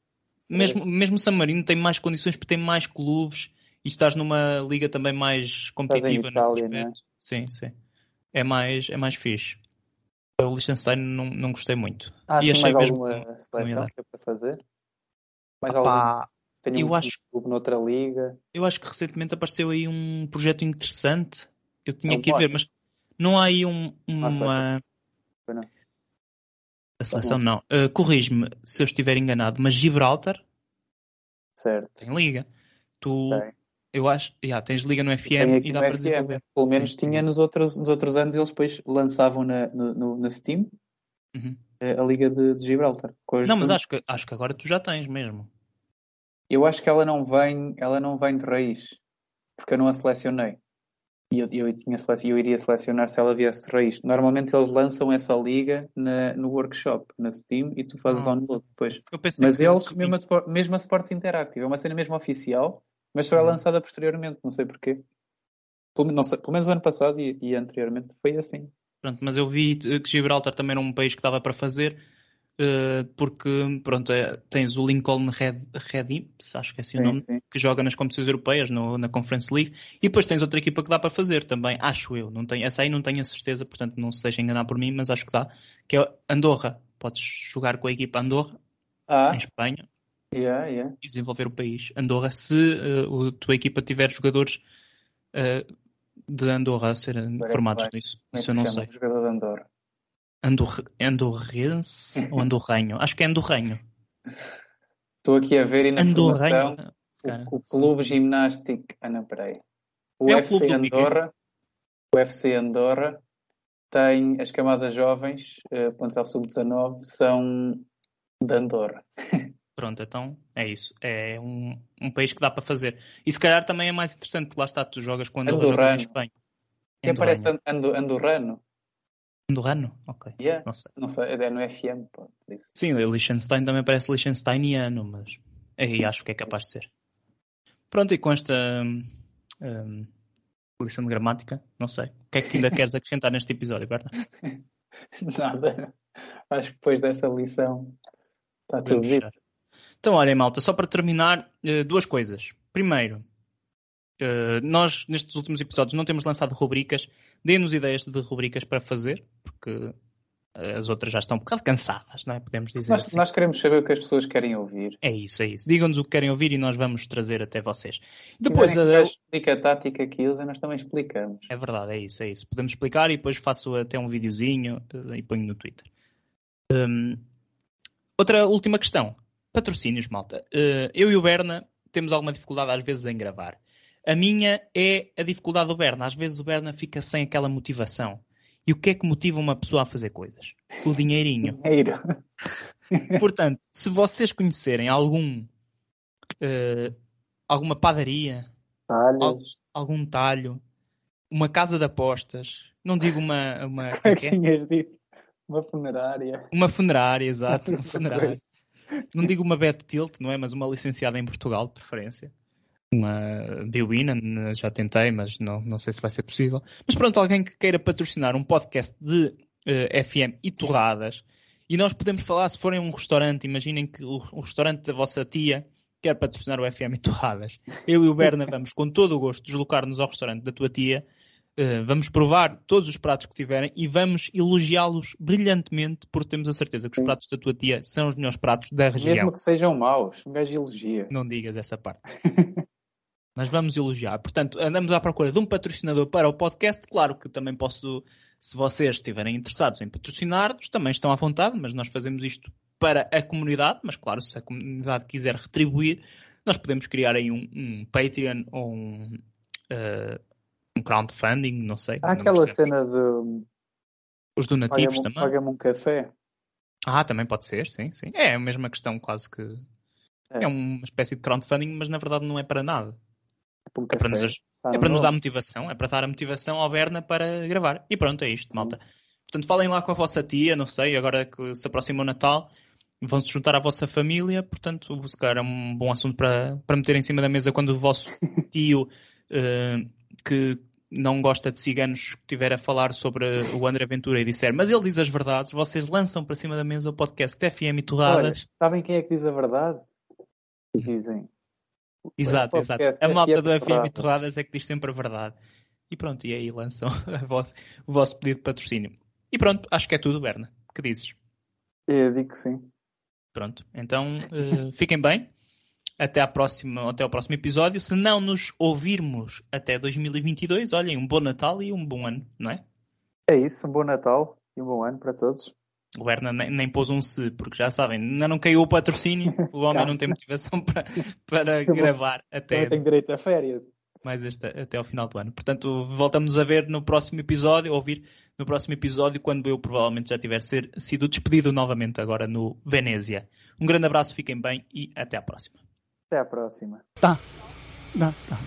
mesmo, mesmo San Marino tem mais condições porque tem mais clubes e estás numa liga também mais competitiva Itália, nesse aspecto. É? Sim, sim. É mais, é mais fixe. O Liechtenstein não, não gostei muito. Ah, e achei mais mesmo alguma seleção que é para fazer? Mais Apá, algum? eu um acho clube noutra liga? Eu acho que recentemente apareceu aí um projeto interessante. Eu tinha não que ir ver, mas não há aí um, uma. A seleção tá não. Uh, Corrige-me se eu estiver enganado, mas Gibraltar certo. tem liga. Tu, eu acho, yeah, tens liga no FM e dá para desenvolver. Pelo menos Sim, tinha nos outros, nos outros anos, eles depois lançavam na, no, na Steam uhum. a, liga de, de Gibraltar. Não, mas acho que, acho que agora tu já tens mesmo. Eu acho que ela não vem, ela não vem de raiz, porque eu não a selecionei. E eu, eu, tinha eu iria selecionar se ela viesse de raiz. Normalmente eles lançam essa liga na, no workshop, na Steam, e tu fazes ah. download depois. Mas eles, mesmo a, mesmo a Sports Interactive, é uma cena mesmo oficial, mas só é uhum. lançada posteriormente, não sei porquê. Pelo, sei, pelo menos o ano passado e, e, anteriormente foi assim. Pronto, mas eu vi que Gibraltar também era um país que dava para fazer, porque pronto, é, tens o Lincoln Red, Red Imps, acho que é assim sim, o nome, sim. que joga nas competições europeias, no, na Conference League, e depois tens outra equipa que dá para fazer também, acho eu. Não tenho, essa aí não tenho a certeza, portanto não se deixem enganar por mim, mas acho que dá, que é Andorra. Podes jogar com a equipa Andorra, ah. em Espanha, yeah, yeah. e desenvolver o país. Andorra, se uh, a tua equipa tiver jogadores uh, de Andorra a serem formados nisso. É isso eu não sei. jogador de Andorra? Andor... Andorrense ou Andorranho? Acho que é Andorranho. Estou aqui a ver e na Andorranho. O, o Clube Ginástico. Ah, não, peraí. O é UFC o Andorra. O UFC Andorra tem as camadas jovens, uh, ponto sub-19, são de Andorra. Pronto, então é isso. É um, um país que dá para fazer. E se calhar também é mais interessante, porque lá está, tu jogas com Andorra jogas em Espanha. Que parece ando, Andorrano. Andorrano? Ok. Yeah. Não sei. Não sei, é no FM. Pô, Sim, o Liechtenstein também parece Liechtensteiniano, mas aí acho que é capaz de ser. Pronto, e com esta um, lição de gramática, não sei. O que é que ainda queres acrescentar neste episódio, Berta? Nada. Acho que depois dessa lição está tudo dito. Então, olhem, malta, só para terminar, eh, duas coisas. Primeiro, eh, nós nestes últimos episódios não temos lançado rubricas. Dê-nos ideias de rubricas para fazer, porque eh, as outras já estão um bocado cansadas, não é? Podemos dizer nós, assim. Nós queremos saber o que as pessoas querem ouvir. É isso, é isso. Digam-nos o que querem ouvir e nós vamos trazer até vocês. Depois, a explica a tática que usa, nós também explicamos. É verdade, é isso, é isso. Podemos explicar e depois faço até um videozinho e ponho no Twitter. Um, outra última questão. Patrocínios, malta. Uh, eu e o Berna temos alguma dificuldade às vezes em gravar. A minha é a dificuldade do Berna. Às vezes o Berna fica sem aquela motivação. E o que é que motiva uma pessoa a fazer coisas? O dinheirinho. Dinheiro. Portanto, se vocês conhecerem algum uh, alguma padaria, al, algum talho, uma casa de apostas, não digo uma. uma Como é que tinhas dito? Uma funerária. Uma funerária, exato. Uma funerária. Não digo uma Bet Tilt, não é? Mas uma licenciada em Portugal, de preferência. Uma Biwina, já tentei, mas não, não sei se vai ser possível. Mas pronto, alguém que queira patrocinar um podcast de uh, eh, FM e torradas, e nós podemos falar, se forem um restaurante, imaginem que o, o restaurante da vossa tia quer patrocinar o FM e torradas. Eu e o Berna vamos, com todo o gosto, deslocar-nos ao restaurante da tua tia Uh, vamos provar todos os pratos que tiverem e vamos elogiá-los brilhantemente, porque temos a certeza que os pratos da tua tia são os melhores pratos da região. Mesmo que sejam maus, um gajo elogia. Não digas essa parte. Mas vamos elogiar. Portanto, andamos à procura de um patrocinador para o podcast. Claro que também posso, se vocês estiverem interessados em patrocinar-nos, também estão à vontade, mas nós fazemos isto para a comunidade. Mas claro, se a comunidade quiser retribuir, nós podemos criar aí um, um Patreon ou um. Uh, um crowdfunding, não sei. Há aquela cena de. Os donativos também. Paga-me um café. Ah, também pode ser, sim, sim. É a mesma questão, quase que. É. é uma espécie de crowdfunding, mas na verdade não é para nada. Um é para, nos, é para nos dar motivação, é para dar a motivação ao Berna para gravar. E pronto, é isto, malta. Portanto, falem lá com a vossa tia, não sei, agora que se aproxima o Natal, vão-se juntar à vossa família, portanto, se calhar é um bom assunto para, para meter em cima da mesa quando o vosso tio uh, que não gosta de ciganos estiver a falar sobre o André Ventura e disser, mas ele diz as verdades, vocês lançam para cima da mesa o podcast FM e Torradas. Olha, sabem quem é que diz a verdade? Dizem. Exato, exato. A malta do FM Torradas é que diz sempre a verdade. E pronto, e aí lançam vosso, o vosso pedido de patrocínio. E pronto, acho que é tudo, Berna. que dizes? Eu digo que sim. Pronto, então uh, fiquem bem até, à próxima, até ao próximo episódio. Se não nos ouvirmos até 2022, olhem, um bom Natal e um bom ano, não é? É isso, um bom Natal e um bom ano para todos. O Hernan nem, nem pôs um se, porque já sabem, ainda não caiu o patrocínio, o homem não tem motivação para, para gravar até. Eu tenho direito a férias. Mais este, até ao final do ano. Portanto, voltamos a ver no próximo episódio, ouvir no próximo episódio, quando eu provavelmente já tiver ser, sido despedido novamente agora no Venezia. Um grande abraço, fiquem bem e até à próxima. Até a próxima. Tá. Tá, tá.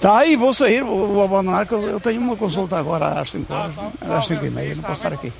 Tá aí, vou sair, vou, vou abandonar, que eu tenho uma consulta agora às 5 horas, às 5 e meia, não posso estar aqui.